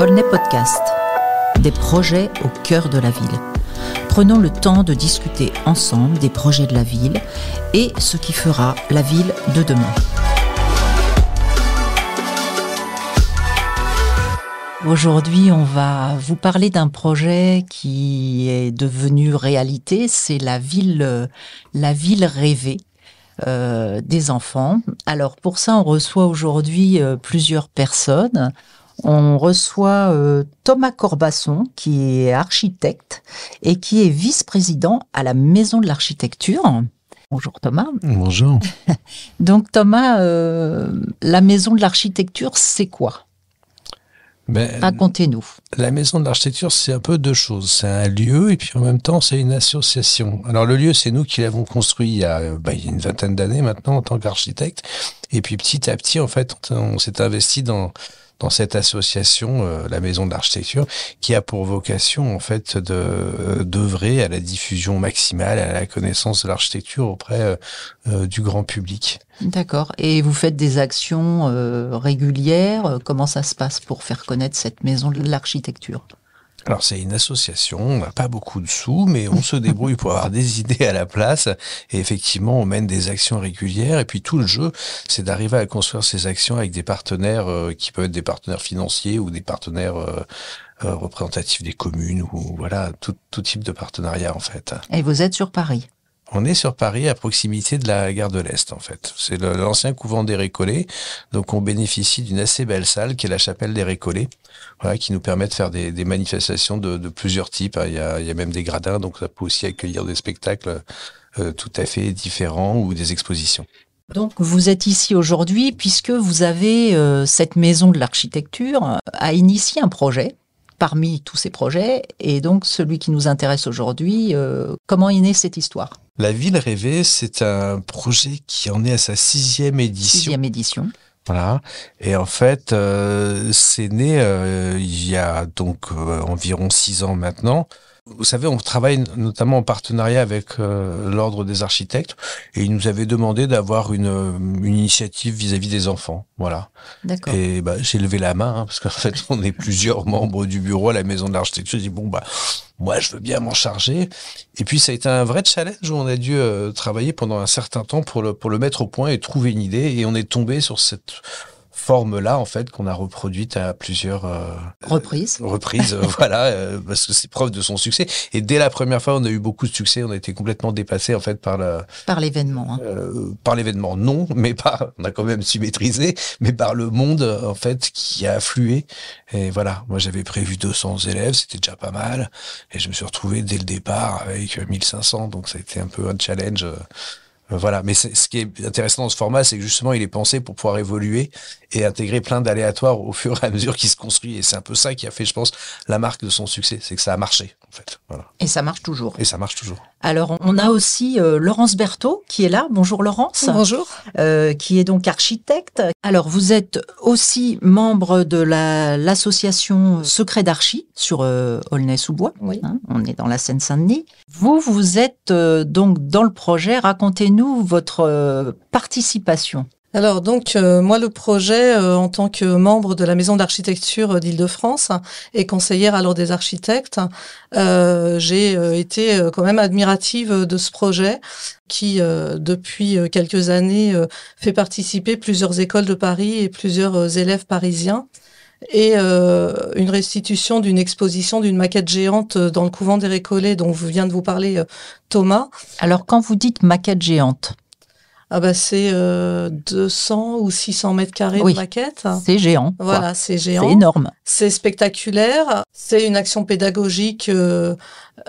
Olney Podcast. Des projets au cœur de la ville. Prenons le temps de discuter ensemble des projets de la ville et ce qui fera la ville de demain. Aujourd'hui, on va vous parler d'un projet qui est devenu réalité, c'est la ville, la ville rêvée. euh, des enfants. Alors pour ça, on reçoit aujourd'hui euh, plusieurs personnes. On reçoit euh, Thomas Corbasson, qui est architecte et qui est vice-président à la Maison de l'Architecture. Bonjour Thomas. Bonjour. Donc Thomas, euh, la Maison de l'Architecture, c'est quoi? Ben, Racontez-nous. la maison de l'architecture, c'est un peu deux choses. C'est un lieu et puis en même temps, c'est une association. Alors le lieu, c'est nous qui l'avons construit il y, a, ben, il y a une vingtaine d'années maintenant en tant qu'architecte. Et puis petit à petit, en fait, on, on s'est investi dans dans cette association, euh, la Maison de l'Architecture, qui a pour vocation en fait de euh, d'œuvrer à la diffusion maximale, à la connaissance de l'architecture auprès euh, euh, du grand public. D'accord. Et vous faites des actions régulières? Comment ça se passe pour faire connaître cette Maison de l'Architecture? Alors c'est une association, on n'a pas beaucoup de sous, mais on se débrouille pour avoir des idées à la place. Et effectivement, on mène des actions régulières. Et puis tout le jeu, c'est d'arriver à construire ces actions avec des partenaires euh, qui peuvent être des partenaires financiers ou des partenaires euh, euh, représentatifs des communes ou voilà tout, tout type de partenariat en fait. Et vous êtes sur Paris? On est sur Paris, à proximité de la gare de l'Est, en fait. C'est l'ancien couvent des Récollets. Donc, on bénéficie d'une assez belle salle qui est la chapelle des Récollets, voilà, qui nous permet de faire des, des manifestations de, de plusieurs types. Il y, a, il y a même des gradins, donc ça peut aussi accueillir des spectacles euh, tout à fait différents ou des expositions. Donc vous êtes ici aujourd'hui puisque vous avez euh, cette maison de l'architecture euh, a initié un projet parmi tous ces projets et donc celui qui nous intéresse aujourd'hui, euh, comment est née cette histoire? La Ville rêvée, c'est un projet qui en est à sa sixième édition. Sixième édition. Voilà. Et en fait, euh, c'est né euh, il y a donc euh, environ six ans maintenant. Vous savez, on travaille notamment en partenariat avec euh, l'Ordre des architectes et ils nous avaient demandé d'avoir une, une initiative vis-à-vis des enfants. Voilà. D'accord. Et bah, j'ai levé la main hein, parce qu'en fait, on est plusieurs membres du bureau à la Maison de l'Architecture. J'ai dit bon bah moi je veux bien m'en charger. Et puis ça a été un vrai challenge où on a dû euh, travailler pendant un certain temps pour le pour le mettre au point et trouver une idée. Et on est tombé sur cette forme-là en fait qu'on a reproduite à plusieurs euh, Reprise. reprises. euh, voilà, euh, parce que c'est preuve de son succès. Et dès la première fois, on a eu beaucoup de succès. On a été complètement dépassé en fait par la Par l'événement. hein. par l'événement, non, mais par, on a quand même su maîtriser, mais par le monde, en fait, qui a afflué. Et voilà, moi j'avais prévu 200 élèves, c'était déjà pas mal. Et je me suis retrouvé dès le départ avec euh, 1500, donc ça a été un peu un challenge. Voilà, mais ce qui est intéressant dans ce format, c'est que justement, il est pensé pour pouvoir évoluer et intégrer plein d'aléatoires au fur et à mesure qu'il se construit. Et c'est un peu ça qui a fait, je pense, la marque de son succès, c'est que ça a marché, en fait. Voilà. Et ça marche toujours. Et ça marche toujours. Alors on a aussi euh, Laurence Berthaud qui est là. Bonjour Laurence. Bonjour. euh, qui est donc architecte. Alors, vous êtes aussi membre de la- l'association Secret d'Archi sur euh, Aulnay-sous-Bois. Oui. hein, on est dans la Seine-Saint-Denis. Vous, vous êtes euh, donc dans le projet. Racontez-nous votre euh, participation. Alors donc euh, moi le projet euh, en tant que membre de la maison d'architecture d'Île-de-France et conseillère à l'ordre des architectes, j'ai été quand même admirative de ce projet qui depuis quelques années fait participer plusieurs écoles de Paris et plusieurs élèves parisiens et euh, une restitution d'une exposition d'une maquette géante euh, dans le couvent des Récollets dont vient de vous parler euh, Thomas. Alors, quand vous dites maquette géante, Ah bah c'est euh, 200 ou 600 mètres carrés Oui. de maquette. c'est géant. Voilà, c'est C'est géant. énorme. C'est spectaculaire. C'est une action pédagogique euh,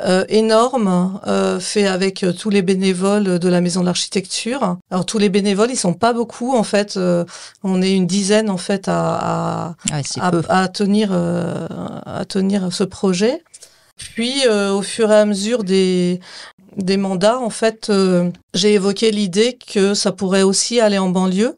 euh, énorme, euh, fait avec tous les bénévoles de la Maison de l'Architecture. Alors tous les bénévoles, ils sont pas beaucoup en fait. euh, on est une dizaine en fait à, à, Ouais, c'est à, peu. à tenir euh, à tenir ce projet. Puis euh, au fur et à mesure des des mandats, en fait, euh, j'ai évoqué l'idée que ça pourrait aussi aller en banlieue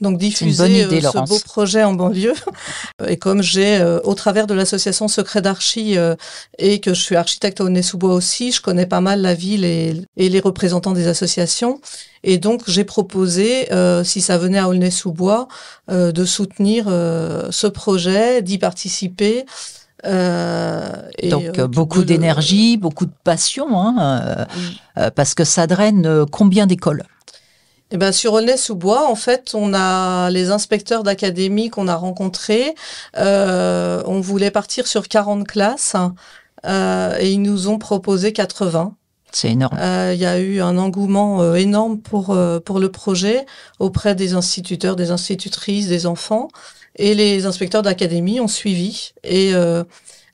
donc diffuser euh, ce beau projet en banlieue. Et comme j'ai, euh, au travers de l'association Secret d'Archi euh, et que je suis architecte au Aulnay-sous-Bois aussi, je connais pas mal la ville et, les représentants des associations. Et donc j'ai proposé, si ça venait à Aulnay-sous-Bois, de soutenir ce projet, d'y participer. Et donc beaucoup d'énergie, beaucoup de passion, hein, parce que ça draine combien d'écoles? Eh ben, sur Aulnay-sous-Bois, en fait, on a les inspecteurs d'académie qu'on a rencontrés. Euh, on voulait partir sur 40 classes euh, et ils nous ont proposé 80. C'est énorme. Euh, il y a eu un engouement euh, énorme pour, euh, pour le projet auprès des instituteurs, des institutrices, des enfants. Et les inspecteurs d'académie ont suivi. Et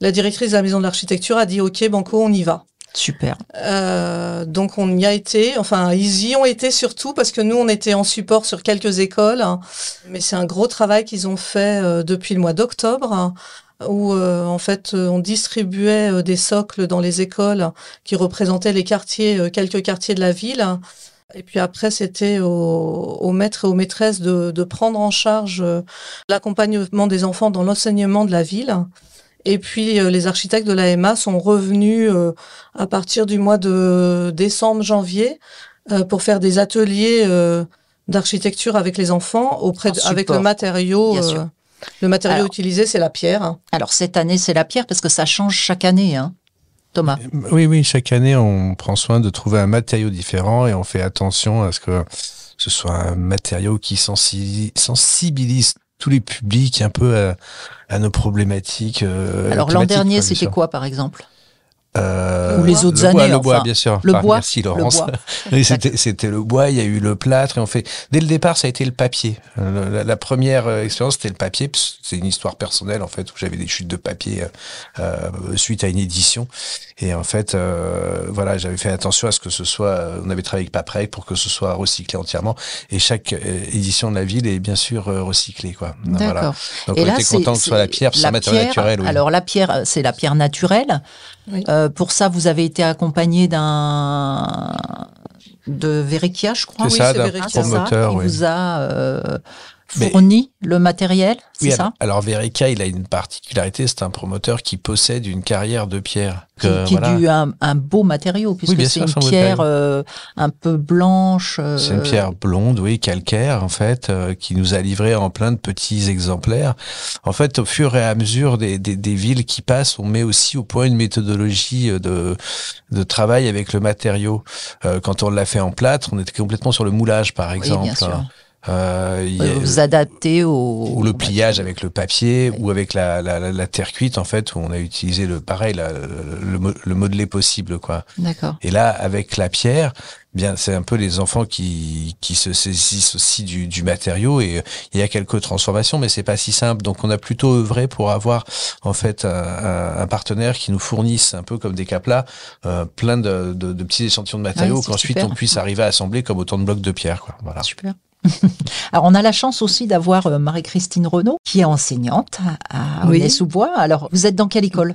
la directrice de la maison de l'architecture a dit, OK, Banco, on y va. Super. Euh, donc on y a été, enfin ils y ont été surtout parce que nous on était en support sur quelques écoles, hein. mais c'est un gros travail qu'ils ont fait euh, depuis le mois d'octobre hein, où euh, en fait on distribuait des socles dans les écoles qui représentaient les quartiers, quelques quartiers de la ville. Et puis après, c'était aux, maîtres et aux maîtresses de, de prendre en charge l'accompagnement des enfants dans l'enseignement de la ville. Et puis euh, les architectes de l'AMA sont revenus euh, à partir du mois de décembre, janvier, euh, pour faire des ateliers d'architecture avec les enfants auprès avec le matériau. le matériau utilisé, c'est la pierre. Alors cette année, c'est la pierre parce que ça change chaque année. Hein. Thomas. Oui, oui, chaque année, on prend soin de trouver un matériau différent et on fait attention à ce que ce soit un matériau qui sensibilise tous les publics un peu à, nos problématiques. Euh, Alors l'an dernier, c'était quoi par exemple? Euh, Ou les autres années. le bois, bien sûr. Le bois. Merci Laurence. c'était le bois. Il y a eu le plâtre et on fait. Dès le départ, ça a été le papier. Euh, la, première euh, expérience, c'était le papier. C'est une histoire personnelle en fait où j'avais des chutes de papier euh, suite à une édition. Et en fait, euh, voilà, j'avais fait attention à ce que ce soit. On avait travaillé avec Paprec pour que ce soit recyclé entièrement. Et chaque édition de la ville est bien sûr recyclée, quoi. D'accord. Donc on était content que ce soit la pierre, c'est un matériau naturel. Oui. Alors la pierre, c'est la pierre naturelle. Euh, pour ça, vous avez été accompagné d'un de Verikia, je crois. C'est ça, d'un promoteur. Qui vous a euh, fourni le matériel, c'est ça? Alors Verica, il a une particularité, c'est un promoteur qui possède une carrière de pierre. Qui, qui est un, un, beau matériau, puisque c'est une pierre euh, un peu blanche. Euh, c'est une pierre blonde, oui, calcaire, en fait, euh, qui nous a livré en plein de petits exemplaires. En fait, au fur et à mesure des, des, des, villes qui passent, on met aussi au point une méthodologie de, de travail avec le matériau. quand on l'a fait en plâtre, on était complètement sur le moulage, par exemple. Oui, bien sûr. Euh, vous adaptez au... Ou le pliage avec le papier, ou avec la, la, la, terre cuite, en fait, où on a utilisé le pareil, le, le, modelé possible, quoi. D'accord. Et là, avec la pierre, bien, c'est un peu les enfants qui, qui se saisissent aussi du, du matériau et il y a quelques transformations, mais c'est pas si simple. Donc, on a plutôt œuvré pour avoir, en fait, un, un, partenaire qui nous fournisse, un peu comme des caplas, euh, plein de, de, de, petits échantillons de matériaux qu'ensuite on puisse arriver à assembler comme autant de blocs de pierre, quoi. Voilà. Super. Alors, on a la chance aussi d'avoir euh, Marie-Christine Renaud, qui est enseignante à Aulnay-sous-Bois. Alors, vous êtes dans quelle école?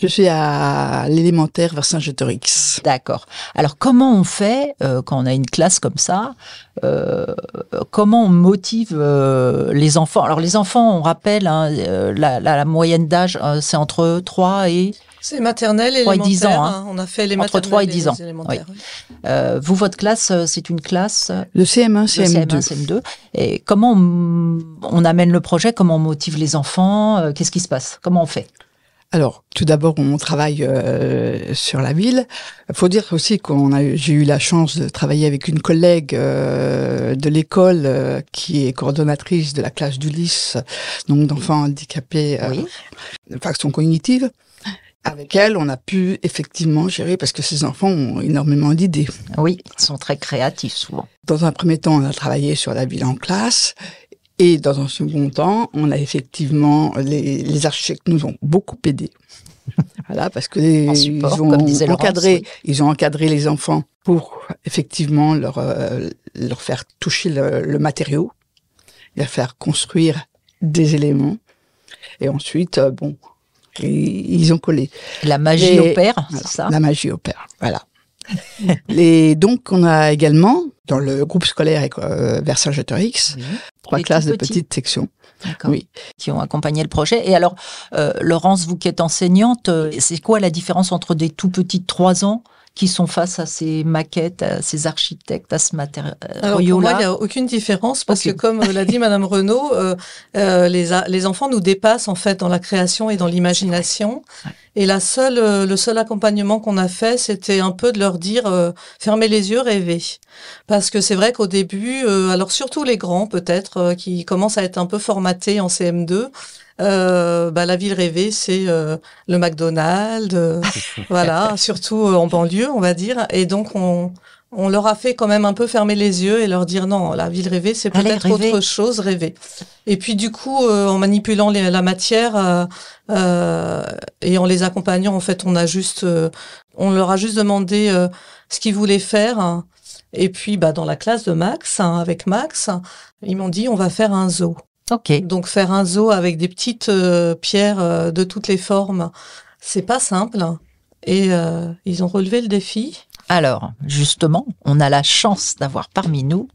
Je suis à l'élémentaire vers Saint-Gétorix. D'accord. Alors comment on fait euh, quand on a une classe comme ça euh, Comment on motive euh, les enfants? Alors les enfants, on rappelle, hein, la, la, moyenne d'âge, c'est entre 3 et... C'est maternelle et 3 et 10 ans. Hein. On a fait les Entre 3 et 10 ans. Oui. vous, votre classe, c'est une classe Le CM1, CM2. Le CM1, CM2. Et comment on, on amène le projet? Comment on motive les enfants? Qu'est-ce qui se passe? Comment on fait? Alors, tout d'abord, on travaille euh, sur la ville. Il faut dire aussi qu'on a, j'ai eu la chance de travailler avec une collègue euh, de l'école euh, qui est coordonnatrice de la classe d'Ulysse, donc d'enfants handicapés de façon cognitive. Avec elle, on a pu effectivement gérer parce que ces enfants ont énormément d'idées. Oui, ils sont très créatifs souvent. Dans un premier temps, on a travaillé sur la ville en classe et dans un second temps, on a effectivement les, les architectes nous ont beaucoup aidés. voilà, parce que ils ont encadré, ils ont encadré les enfants pour effectivement leur euh, leur faire toucher le, le, matériau, leur faire construire des éléments, et ensuite, euh, bon, ils, ont collé. La magie opère, c'est ça? La magie opère, voilà. et donc, on a également, dans le groupe scolaire euh, Versailles X, Trois classes de petites sections. Oui. Qui ont accompagné le projet. Et alors, euh, Laurence, vous qui êtes enseignante, euh, c'est quoi la différence entre des tout petits de 3 ans qui sont face à ces maquettes, à ces architectes, à ce matériau Alors pour moi, il n'y a aucune différence parce que, comme l'a dit Madame Renaud, euh, euh, les, les enfants nous dépassent en fait dans la création et dans l'imagination. Et la seule, euh, le seul accompagnement qu'on a fait, c'était un peu de leur dire euh, fermez les yeux, rêvez. Parce que c'est vrai qu'au début, euh, alors surtout les grands peut-être, qui commencent à être un peu formatés en CM2, euh, bah, la ville rêvée, c'est euh, le McDonald's, euh, voilà, surtout en banlieue, on va dire. Et donc, on, on leur a fait quand même un peu fermer les yeux et leur dire non, la ville rêvée, c'est peut-être autre chose, rêver. Et puis du coup, en manipulant la matière et en les accompagnant, en fait, on a juste, on leur a juste demandé ce qu'ils voulaient faire. Et puis, bah, dans la classe de Max, hein, avec Max, ils m'ont dit on va faire un zoo. Ok. Donc faire un zoo avec des petites euh, pierres euh, de toutes les formes, c'est pas simple. Et euh, ils ont relevé le défi. Alors, justement, on a la chance d'avoir parmi nous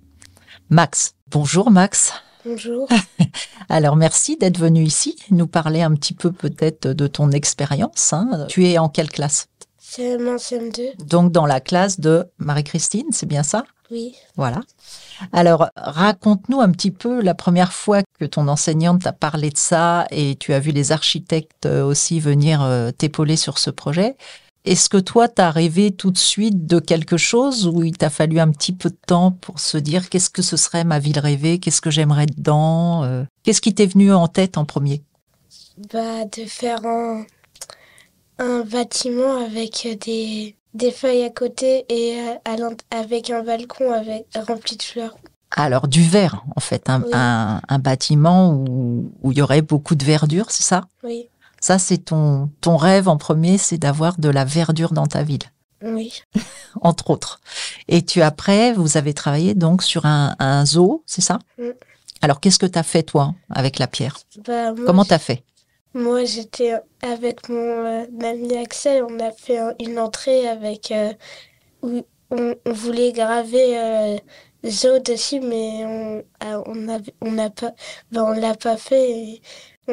Max. Bonjour Max. Bonjour. Alors merci d'être venu ici, nous parler un petit peu peut-être de ton expérience. Hein. Tu es en quelle classe? CM1, CM2. Donc dans la classe de Marie-Christine, c'est bien ça? Oui. Voilà. Alors, raconte-nous un petit peu la première fois que ton enseignante t'a parlé de ça et tu as vu les architectes euh, aussi venir euh, t'épauler sur ce projet. Est-ce que toi, tu as rêvé tout de suite de quelque chose ou il t'a fallu un petit peu de temps pour se dire qu'est-ce que ce serait ma ville rêvée, qu'est-ce que j'aimerais dedans euh? Qu'est-ce qui t'est venu en tête en premier? Bah, De faire un, un bâtiment avec des, des feuilles à côté et euh, avec un balcon avec, rempli de fleurs. Alors du verre, en fait, un, un, bâtiment où, où, il y aurait beaucoup de verdure, c'est ça? Oui. Ça, c'est ton, ton rêve en premier, c'est d'avoir de la verdure dans ta ville. Oui. Entre autres. Et tu après, vous avez travaillé donc sur un, un zoo, c'est ça? Mm. Alors qu'est-ce que tu as fait toi avec la pierre? Bah, Comment tu as fait? Moi, j'étais avec mon euh, ami Axel, on a fait une entrée avec euh, où on, voulait graver euh, zoo dessus, mais on on on n'a pas ben, on l'a pas fait. Et,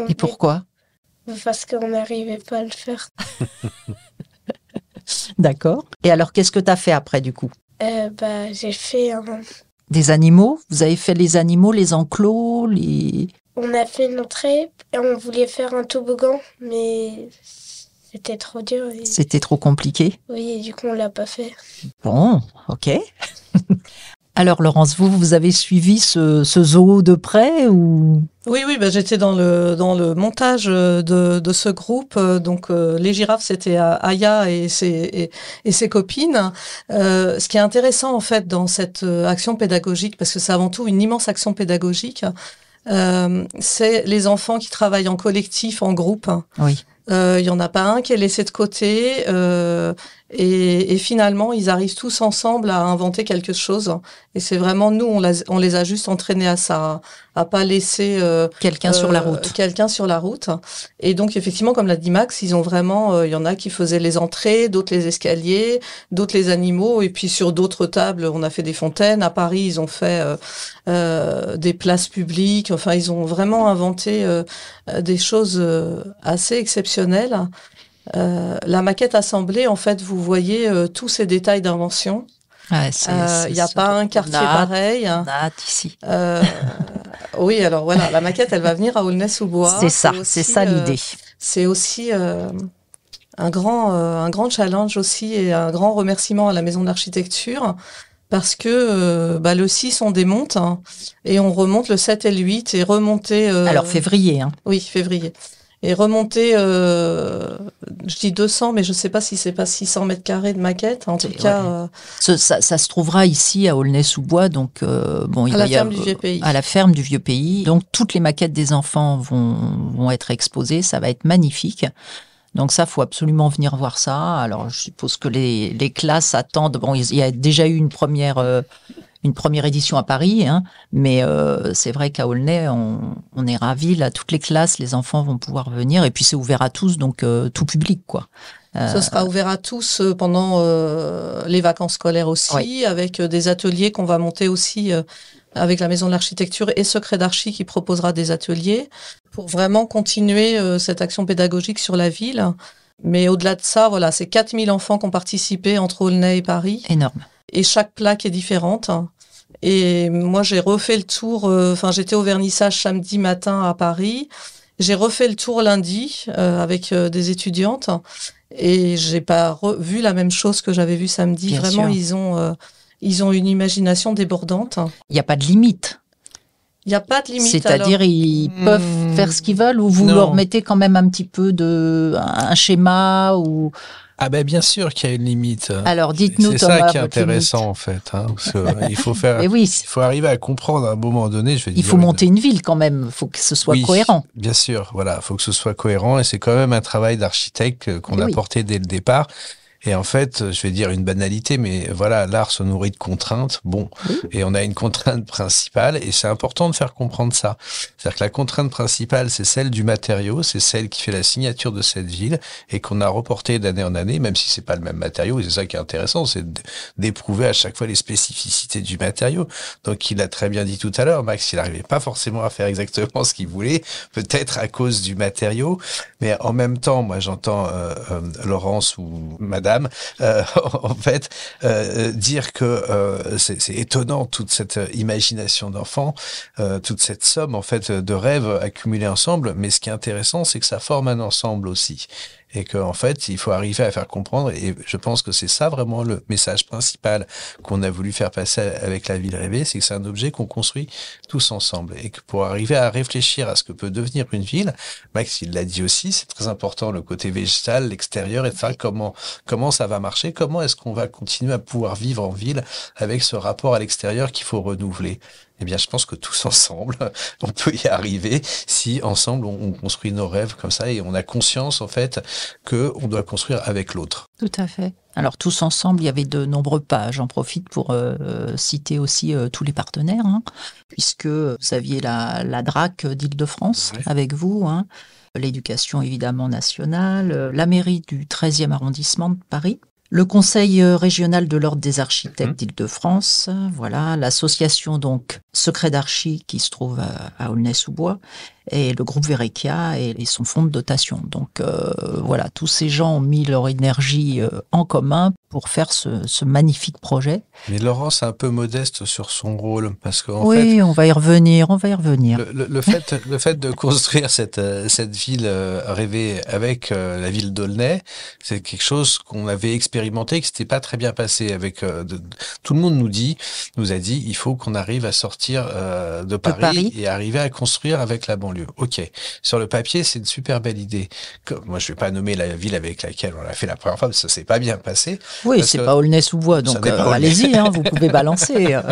et pourquoi? Parce qu'on n'arrivait pas à le faire. D'accord. Et alors, qu'est-ce que tu as fait après du coup? Bah, j'ai fait un... Des animaux? Vous avez fait les animaux, les enclos, les on a fait une entrée et on voulait faire un toboggan, mais c'était trop dur. C'était trop compliqué Oui, et du coup, on l'a pas fait. Bon, ok. Alors, Laurence, vous, vous avez suivi ce, zoo de près ou? Oui, oui, bah, j'étais dans le, dans le montage de, de ce groupe. Donc, euh, les girafes, c'était Aya et ses, et, ses copines. Euh, ce qui est intéressant, en fait, dans cette euh, action pédagogique, parce que c'est avant tout une immense action pédagogique, euh, c'est les enfants qui travaillent en collectif, en groupe. Oui. Il euh, y en a pas un qui est laissé de côté euh, et, et, finalement ils arrivent tous ensemble à inventer quelque chose. Et c'est vraiment nous on, on, les a juste entraînés à ça, à pas laisser euh, quelqu'un sur la route. Quelqu'un sur la route. Et donc effectivement comme l'a dit Max, ils ont vraiment, il y en a qui faisaient les entrées, d'autres les escaliers, d'autres les animaux. Et puis sur d'autres tables on a fait des fontaines. À Paris ils ont fait des places publiques. Enfin ils ont vraiment inventé des choses assez exceptionnelles euh, la maquette assemblée, en fait, vous voyez euh, tous ces détails d'invention. Il ouais, n'y euh, a pas un quartier pareil. ici. oui, alors voilà, la maquette, elle va venir à Aulnay-sous-Bois. C'est ça, c'est ça l'idée. c'est aussi un grand, un grand challenge aussi et un grand remerciement à la Maison de l'Architecture parce que bah, le 6 on démonte hein, et on remonte le 7 et le 8 et remonter. Alors février. Hein. Oui, février et remonter, euh, je dis 200, mais je ne sais pas si c'est pas 600 mètres carrés de maquette. En tout cas, euh, ça, ça, se trouvera ici à Aulnay-sous-Bois, donc euh, bon, il à la ferme du vieux pays. À la ferme du vieux pays. Donc toutes les maquettes des enfants vont vont être exposées. Ça va être magnifique. Donc ça, faut absolument venir voir ça. Alors je suppose que les, les classes attendent. Bon, il y a déjà eu une première une première édition à Paris, hein, mais euh, c'est vrai qu'à Aulnay, on, on, est ravis. Là, toutes les classes, les enfants vont pouvoir venir, et puis c'est ouvert à tous, donc euh, tout public, quoi. Euh, Ce sera ouvert à tous pendant les vacances scolaires aussi, avec des ateliers qu'on va monter aussi avec la Maison de l'Architecture et Secret d'Archi qui proposera des ateliers pour vraiment continuer cette action pédagogique sur la ville. Mais au-delà de ça, voilà, c'est 4000 enfants qui ont participé entre Aulnay et Paris. Énorme et chaque plaque est différente. Et moi, j'ai refait le tour. Euh, enfin, j'étais au vernissage samedi matin à Paris. J'ai refait le tour lundi euh, avec euh, des étudiantes et j'ai pas vu la même chose que j'avais vu samedi. Vraiment, ils ont ils ont une imagination débordante. Il n'y a pas de limite. Il n'y a pas de limite. C'est-à-dire, ils peuvent hmm. faire ce qu'ils veulent ou vous leur mettez quand même un petit peu de un schéma ou ah ben bien sûr qu'il y a une limite. Alors dites-nous C'est ça qui est intéressant en fait. Hein, il faut faire. oui, il faut arriver à comprendre à un moment donné. Je vais il faut monter une ville quand même. Il faut que ce soit cohérent. Bien sûr, voilà, il faut que ce soit cohérent et c'est quand même un travail d'architecte qu'on a porté dès le départ. Et en fait, je vais dire une banalité, mais voilà, l'art se nourrit de contraintes. Bon, et on a une contrainte principale, et c'est important de faire comprendre ça. C'est-à-dire que la contrainte principale, c'est celle du matériau, c'est celle qui fait la signature de cette ville, et qu'on a reporté d'année en année, même si c'est pas le même matériau. Et c'est ça qui est intéressant, c'est d'éprouver à chaque fois les spécificités du matériau. Donc, il a très bien dit tout à l'heure, Max, il n'arrivait pas forcément à faire exactement ce qu'il voulait, peut-être à cause du matériau, mais en même temps, moi, j'entends euh, euh, Laurence ou Madame euh, en fait, euh, dire que euh, c'est étonnant toute cette imagination d'enfant, toute cette somme en fait de rêves accumulés ensemble. Mais ce qui est intéressant, c'est que ça forme un ensemble aussi et qu'en fait, il faut arriver à faire comprendre, et je pense que c'est ça vraiment le message principal qu'on a voulu faire passer avec la ville rêvée, c'est que c'est un objet qu'on construit tous ensemble, et que pour arriver à réfléchir à ce que peut devenir une ville, Max, il l'a dit aussi, c'est très important le côté végétal, l'extérieur, et ça, comment, comment ça va marcher, comment est-ce qu'on va continuer à pouvoir vivre en ville avec ce rapport à l'extérieur qu'il faut renouveler. Eh bien, je pense que tous ensemble, on peut y arriver si ensemble on, construit nos rêves comme ça et on a conscience en fait que on doit construire avec l'autre. Tout à fait. Alors tous ensemble, il y avait de nombreux pas. J'en profite pour euh, citer aussi euh, tous les partenaires, hein, puisque vous aviez la, la DRAC d'Île-de-France avec vous. Hein, l'éducation évidemment nationale, euh, la mairie du 13e arrondissement de Paris, le Conseil euh, régional de l'Ordre des architectes mmh. d'Île-de-France, voilà, l'association donc Secret d'Archi qui se trouve à, Aulnay-sous-Bois, et le groupe Verekia et, son fonds de dotation. Donc euh, voilà, tous ces gens ont mis leur énergie euh, en commun pour faire ce, magnifique projet. Mais Laurence est un peu modeste sur son rôle parce que oui, on va y revenir, on va y revenir. Le, fait, le fait de construire cette euh, cette ville rêvée avec la ville d'Aulnay, c'est quelque chose qu'on avait expérimenté, que c'était pas très bien passé. Avec tout le monde nous dit, nous a dit, il faut qu'on arrive à sortir de Paris et arriver à construire avec la banlieue. Ok. Sur le papier, c'est une super belle idée. Moi, je vais pas nommer la ville avec laquelle on l'a fait la première fois, parce que ça s'est pas bien passé. Oui, c'est pas Aulnay-sous-Bois, donc euh, allez-y, hein, vous pouvez balancer. Euh.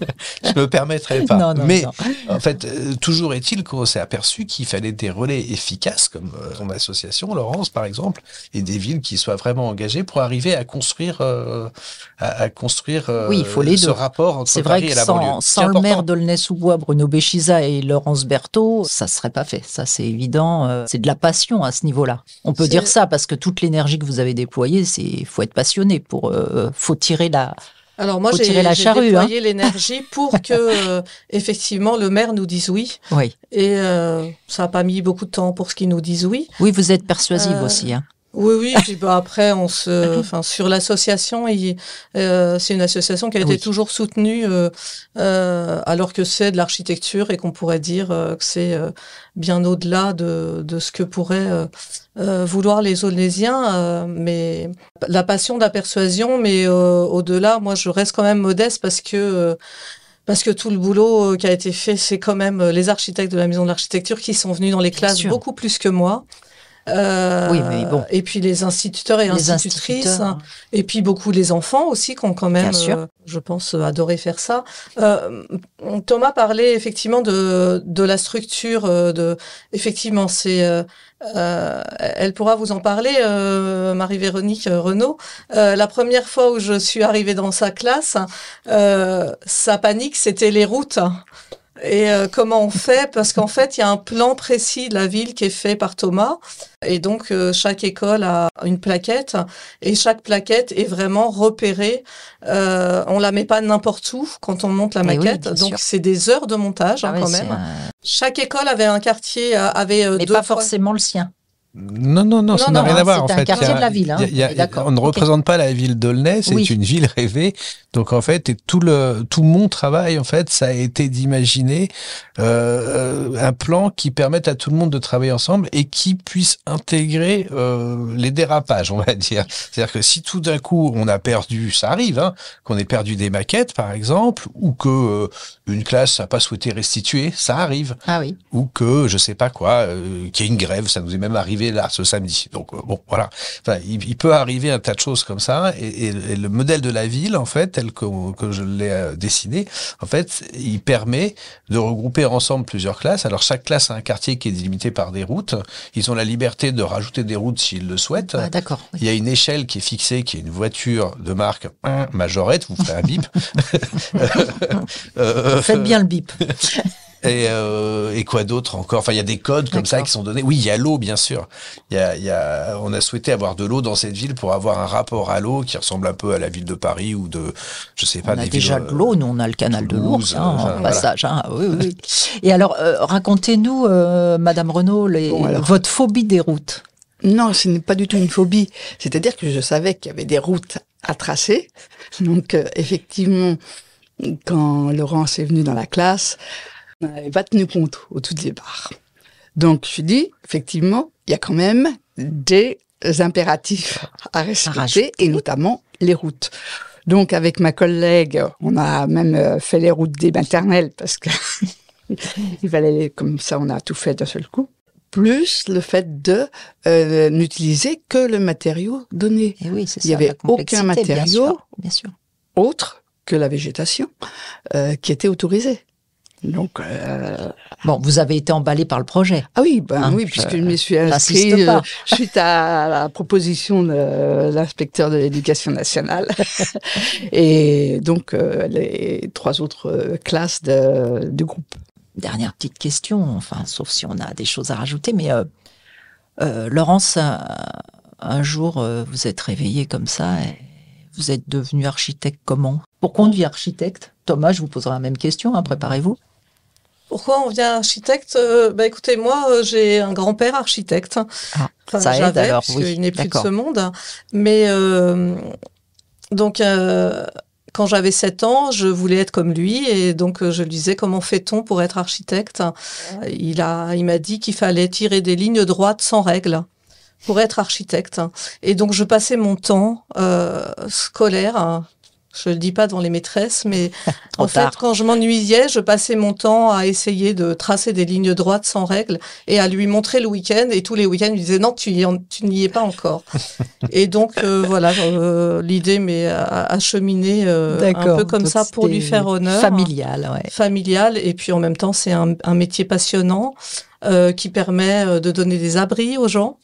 je me permettrai pas. Mais en fait, euh, toujours est-il qu'on s'est aperçu qu'il fallait des relais efficaces, comme son association, Laurence, par exemple, et des villes qui soient vraiment engagées pour arriver à construire, à, construire oui, il faut les ce rapport entre Paris et la banlieue. Sans le maire d'Aulnay-sous-Bois, Bruno Béchiza et Laurence Berthaud, ça serait pas fait. Ça, c'est évident. Euh, c'est de la passion à ce niveau-là. On peut dire ça parce que toute l'énergie que vous avez déployée, c'est faut être passionné pour. Euh, faut tirer la. Alors moi, j'ai hein. déployé l'énergie pour que euh, effectivement le maire nous dise oui. Oui. Et ça n'a pas mis beaucoup de temps pour ce qu'il nous dise oui. Oui, vous êtes persuasive aussi. Hein. Oui, oui. Puis bah, après, on se, enfin, sur l'association, euh, c'est une association qui a été toujours soutenue, euh, euh, alors que c'est de l'architecture et qu'on pourrait dire euh, que c'est euh, bien au-delà de, de ce que pourraient euh, vouloir les Olésiens. mais la passion de la persuasion, mais au-delà, moi, je reste quand même modeste parce que parce que tout le boulot qui a été fait, c'est quand même les architectes de la maison de l'architecture qui sont venus dans les classes beaucoup plus que moi. Euh, oui, mais bon. Et puis les instituteurs et institutrices. Hein. Et puis beaucoup les enfants aussi qui ont quand même, euh, je pense, adoré faire ça. Euh, Thomas parlait effectivement de, de la structure. de, effectivement, c'est euh, elle pourra vous en parler, euh, Marie-Véronique Renaud. Euh, la première fois où je suis arrivée dans sa classe, sa panique, c'était les routes. Et euh, comment on fait? Parce qu'en fait, il y a un plan précis de la ville qui est fait par Thomas. Et donc, euh, chaque école a une plaquette. Et chaque plaquette est vraiment repérée. Euh, on la met pas n'importe où quand on monte la eh maquette. donc, c'est des heures de montage hein, ah quand même. Chaque école avait un quartier, avait Mais pas forcément le sien. Non, non, non, ça n'a rien à voir. C'est un quartier de la ville. Hein. on ne représente pas la ville d'Aulnay, c'est une ville rêvée. Donc en fait, et tout le tout mon travail en fait, ça a été d'imaginer euh, un plan qui permette à tout le monde de travailler ensemble et qui puisse intégrer euh, les dérapages, on va dire. C'est-à-dire que si tout d'un coup on a perdu, ça arrive, hein, qu'on ait perdu des maquettes par exemple, ou que euh, une classe n'a pas souhaité restituer, ça arrive. Ah oui. Ou que je sais pas quoi, euh, qu'il y ait une grève, ça nous est même arrivé là ce samedi. Donc euh, bon, voilà. Enfin, il, peut arriver un tas de choses comme ça. Et, le modèle de la ville, en fait, tel que, je l'ai euh, dessiné, en fait, il permet de regrouper ensemble plusieurs classes. Alors chaque classe a un quartier qui est délimité par des routes. Ils ont la liberté de rajouter des routes s'ils le souhaitent. Ah, d'accord. Il y a une échelle qui est fixée, qui est une voiture de marque majorette. Vous ferez un bip. Faites bien le bip. Et, euh, et quoi d'autre encore? Enfin, il y a des codes comme ça qui sont donnés. Oui, il y a l'eau, bien sûr. Il y a, y a, on a souhaité avoir de l'eau dans cette ville pour avoir un rapport à l'eau qui ressemble un peu à la ville de Paris ou de, je sais pas, on a déjà de l'eau. Nous, on a le canal de l'Ours hein, en passage. Hein. Oui, oui. Et alors, euh, racontez-nous, euh, Madame Renaud, les, votre phobie des routes. Non, ce n'est pas du tout une phobie. C'est-à-dire que je savais qu'il y avait des routes à tracer. Donc, euh, effectivement, quand Laurence est venue dans la classe, n'avait pas tenu compte au tout départ. Donc, je dis, effectivement, il y a quand même des impératifs à respecter, et notamment les routes. Donc, avec ma collègue, on a même euh, fait les routes des maternelles parce que il fallait, comme ça, on a tout fait d'un seul coup. Plus le fait de euh, n'utiliser que le matériau donné. Et oui, il n'y avait aucun matériau bien sûr, autre que la végétation euh, qui était autorisé. Donc, euh... bon, vous avez été emballé par le projet. Ah oui, ben hein, oui, puisque je me suis inscrit euh, suite à la proposition de l'inspecteur de l'éducation nationale et donc euh, les trois autres classes de, du groupe. Dernière petite question, enfin, sauf si on a des choses à rajouter, mais euh, Laurence, un, jour, vous êtes réveillée comme ça. Et vous êtes devenu architecte comment? Pourquoi on devient architecte Thomas, je vous poserai la même question, hein, préparez-vous. Pourquoi on vient architecte euh, Bah écoutez, moi euh, j'ai un grand-père architecte. Ah, ça aide alors, oui. Il n'est plus de ce monde. Mais euh, donc quand j'avais 7 ans, je voulais être comme lui et donc je lui disais comment fait-on pour être architecte? Il a, il m'a dit qu'il fallait tirer des lignes droites sans règles pour être architecte. Et donc je passais mon temps scolaire je le dis pas devant les maîtresses, mais en fait, quand je m'ennuyais, je passais mon temps à essayer de tracer des lignes droites sans règles et à lui montrer le week-end. Et tous les week-ends, il disait non, tu, tu n'y es pas encore. et donc euh, voilà, euh, l'idée m'est acheminée euh, un peu comme ça pour lui faire honneur. Familial, ouais. Familial. Et puis en même temps, c'est un, un, métier passionnant euh, qui permet de donner des abris aux gens.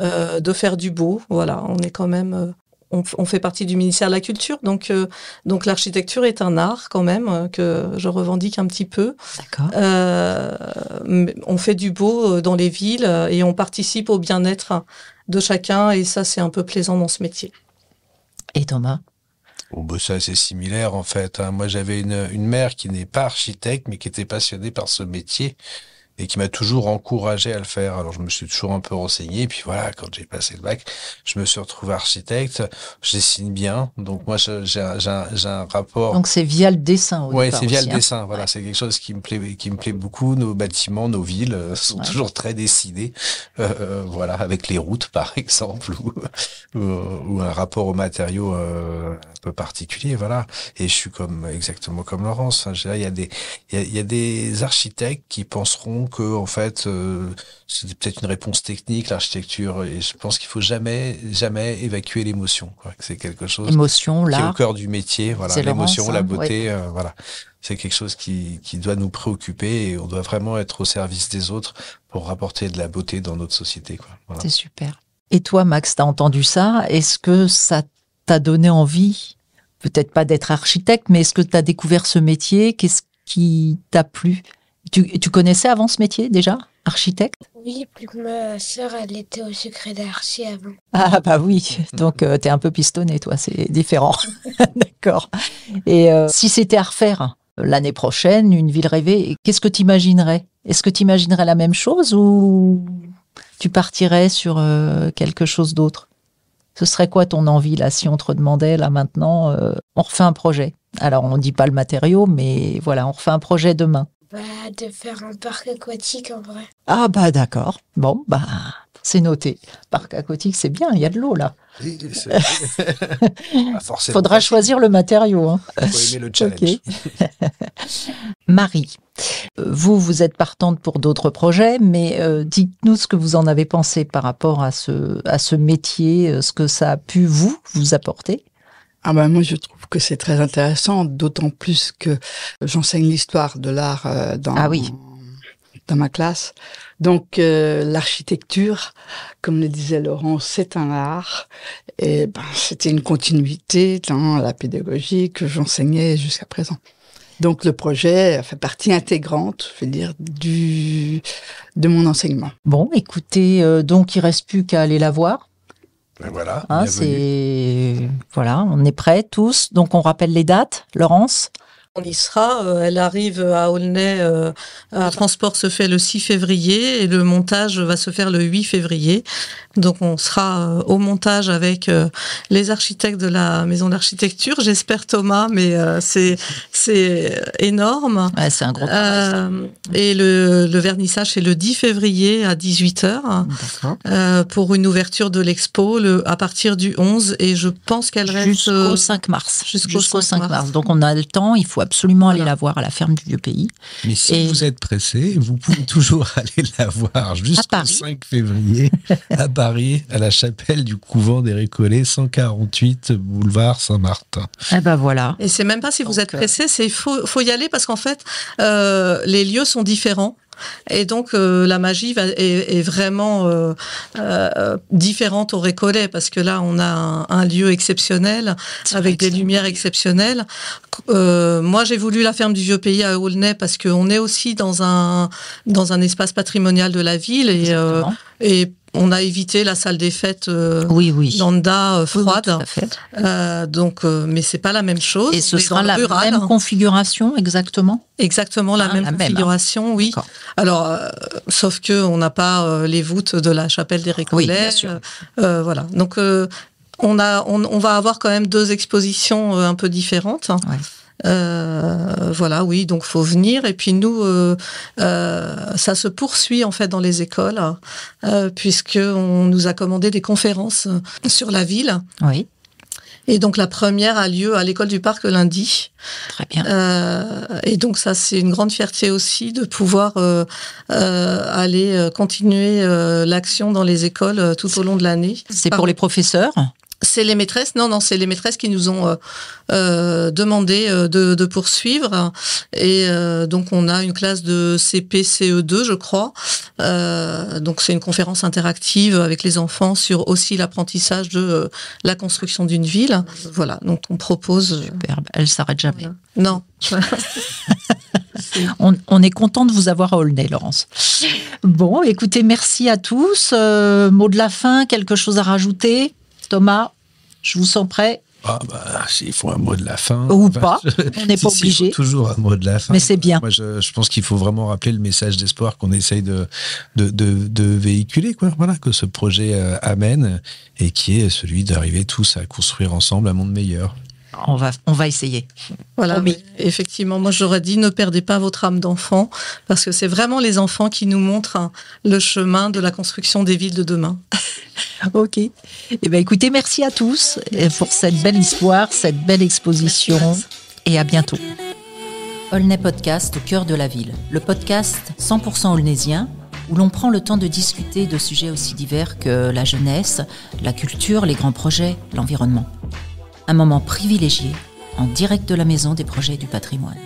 Euh, de faire du beau. Voilà, on est quand même on, fait partie du ministère de la Culture, donc euh, donc l'architecture est un art quand même euh, que je revendique un petit peu. D'accord. Euh, on fait du beau dans les villes et on participe au bien-être de chacun et ça c'est un peu plaisant dans ce métier. Et Thomas? Oh, bah ça c'est similaire en fait. Hein. Moi j'avais une, une mère qui n'est pas architecte mais qui était passionnée par ce métier et qui m'a toujours encouragé à le faire. Alors je me suis toujours un peu renseigné, puis voilà, quand j'ai passé le bac, je me suis retrouvé architecte. Je dessine bien, donc moi j'ai un, un, rapport. Donc c'est via le dessin. Ouais, c'est via le hein. dessin. Voilà, c'est quelque chose qui me plaît, qui me plaît beaucoup. Nos bâtiments, nos villes euh, sont toujours très dessinés. Euh, euh, voilà, avec les routes par exemple, ou, ou, un rapport aux matériaux euh, un peu particulier. Voilà, et je suis comme exactement comme Laurence. Hein. Il y a des, il y a, y a des architectes qui penseront que en fait euh, c'est peut-être une réponse technique l'architecture et je pense qu'il faut jamais jamais évacuer l'émotion. C'est quelque chose émotion, qui est au cœur du métier. Voilà, l'émotion, la beauté, euh, voilà. C'est quelque chose qui, qui doit nous préoccuper et on doit vraiment être au service des autres pour rapporter de la beauté dans notre société. Voilà. C'est super. Et toi, Max, t'as entendu ça? Est-ce que ça t'a donné envie, peut-être pas d'être architecte, mais est-ce que tu as découvert ce métier? Qu'est-ce qui t'a plu? Tu, tu, connaissais avant ce métier déjà Architecte? Oui, plus ma sœur, elle était au secret d'archi avant. Ah bah oui, donc euh, tu es un peu pistonné, toi, c'est différent. D'accord. Et euh, si c'était à refaire l'année prochaine, une ville rêvée, qu'est-ce que tu imaginerais Est-ce que tu imaginerais la même chose ou tu partirais sur euh, quelque chose d'autre? Ce serait quoi ton envie là si on te demandait là maintenant, on refait un projet? Alors, on ne dit pas le matériau, mais voilà, on refait un projet demain. Bah, de faire un parc aquatique en vrai. Ah bah d'accord. Bon, bah c'est noté. Parc aquatique, c'est bien, il y a de l'eau là. Oui, Faudra choisir le matériau. Hein. Faut aimer le challenge. Marie, vous, vous êtes partante pour d'autres projets, mais euh, dites-nous ce que vous en avez pensé par rapport à ce, à ce métier, euh, ce que ça a pu vous, vous apporter. Ah ben moi je trouve que c'est très intéressant, d'autant plus que j'enseigne l'histoire de l'art euh, dans ah oui. dans ma classe. Donc euh, l'architecture, comme le disait Laurent, c'est un art et ben, c'était une continuité dans la pédagogie que j'enseignais jusqu'à présent. Donc le projet fait partie intégrante, je veux dire, du de mon enseignement. Bon, écoutez, euh, donc il reste plus qu'à aller la voir. Ben voilà. Hein, c'est voilà, on est prêts tous. Donc on rappelle les dates, Laurence? On y sera. Euh, elle arrive à Aulnay. Euh, un transport se fait le 6 février et le montage va se faire le 8 février. Donc on sera euh, au montage avec les architectes de la maison d'architecture. J'espère Thomas, mais c'est c'est énorme. Ouais, c'est un gros travail, Et le, le vernissage c'est le 10 février à 18h pour une ouverture de l'expo à partir du 11 et je pense qu'elle reste jusqu'au 5 mars. Jusqu'au 5, mars. Donc on a le temps. Il faut absolument aller la voir à la ferme du Vieux Pays. Mais si vous êtes pressé, vous pouvez toujours aller la voir jusqu'au 5 février à Paris, à la chapelle du couvent des Récollets, 148 boulevard Saint-Martin. Eh ben voilà. Et c'est même pas si vous êtes pressé, c'est faut, faut y aller parce qu'en fait, euh, les lieux sont différents. Et donc euh, la magie va, est, est, vraiment euh, euh, différente au Récollet parce que là on a un, un lieu exceptionnel avec des lumières exceptionnelles. Euh, moi j'ai voulu la ferme du Vieux Pays à Aulnay parce qu'on est aussi dans un dans un espace patrimonial de la ville et, euh, et on a évité la salle des fêtes euh, oui, oui. lambda euh, froide. euh, donc, euh, mais c'est pas la même chose. Et ce sera la même configuration exactement? Exactement la, ah, même, la configuration, même, hein. oui. Alors, euh, sauf que on n'a pas euh, les voûtes de la chapelle des Récollets. Oui, voilà. Donc, on a, on, on, va avoir quand même deux expositions un peu différentes. Ouais. Euh, voilà, oui, donc faut venir. Et puis nous, euh, euh, ça se poursuit en fait dans les écoles, puisque on nous a commandé des conférences sur la ville. Oui. Et donc la première a lieu à l'école du parc lundi. Très bien. Euh, et donc ça c'est une grande fierté aussi de pouvoir euh, euh, aller continuer l'action dans les écoles tout au long de l'année. C'est pour les professeurs? C'est les maîtresses, non, non, c'est les maîtresses qui nous ont euh, euh, demandé euh, de, de, poursuivre. Et euh, donc, on a une classe de CP, CE2, je crois. Euh, donc, c'est une conférence interactive avec les enfants sur aussi l'apprentissage de la construction d'une ville. Voilà, donc on propose. Superbe, elle s'arrête jamais. Non. on, on, est content de vous avoir à Aulnay, Laurence. Bon, écoutez, merci à tous. mot de la fin, quelque chose à rajouter? Thomas, je vous sens prêt ah bah, s'il faut un mot de la fin. Ou pas, on n'est pas si, obligé. toujours un mot de la fin. Mais c'est bien. Moi, je, je pense qu'il faut vraiment rappeler le message d'espoir qu'on essaye de, de, de, de, véhiculer, quoi. Voilà, que ce projet euh, amène et qui est celui d'arriver tous à construire ensemble un monde meilleur on va, on va essayer. Voilà, oh, effectivement. Moi, j'aurais dit ne perdez pas votre âme d'enfant, parce que c'est vraiment les enfants qui nous montrent hein, le chemin de la construction des villes de demain. ok. Eh bien, écoutez, merci à tous euh, pour cette belle histoire, cette belle exposition, et à bientôt. Olney Podcast au cœur de la ville, le podcast 100% olnésien où l'on prend le temps de discuter de sujets aussi divers que la jeunesse, la culture, les grands projets, l'environnement un moment privilégié en direct de la maison des projets du patrimoine.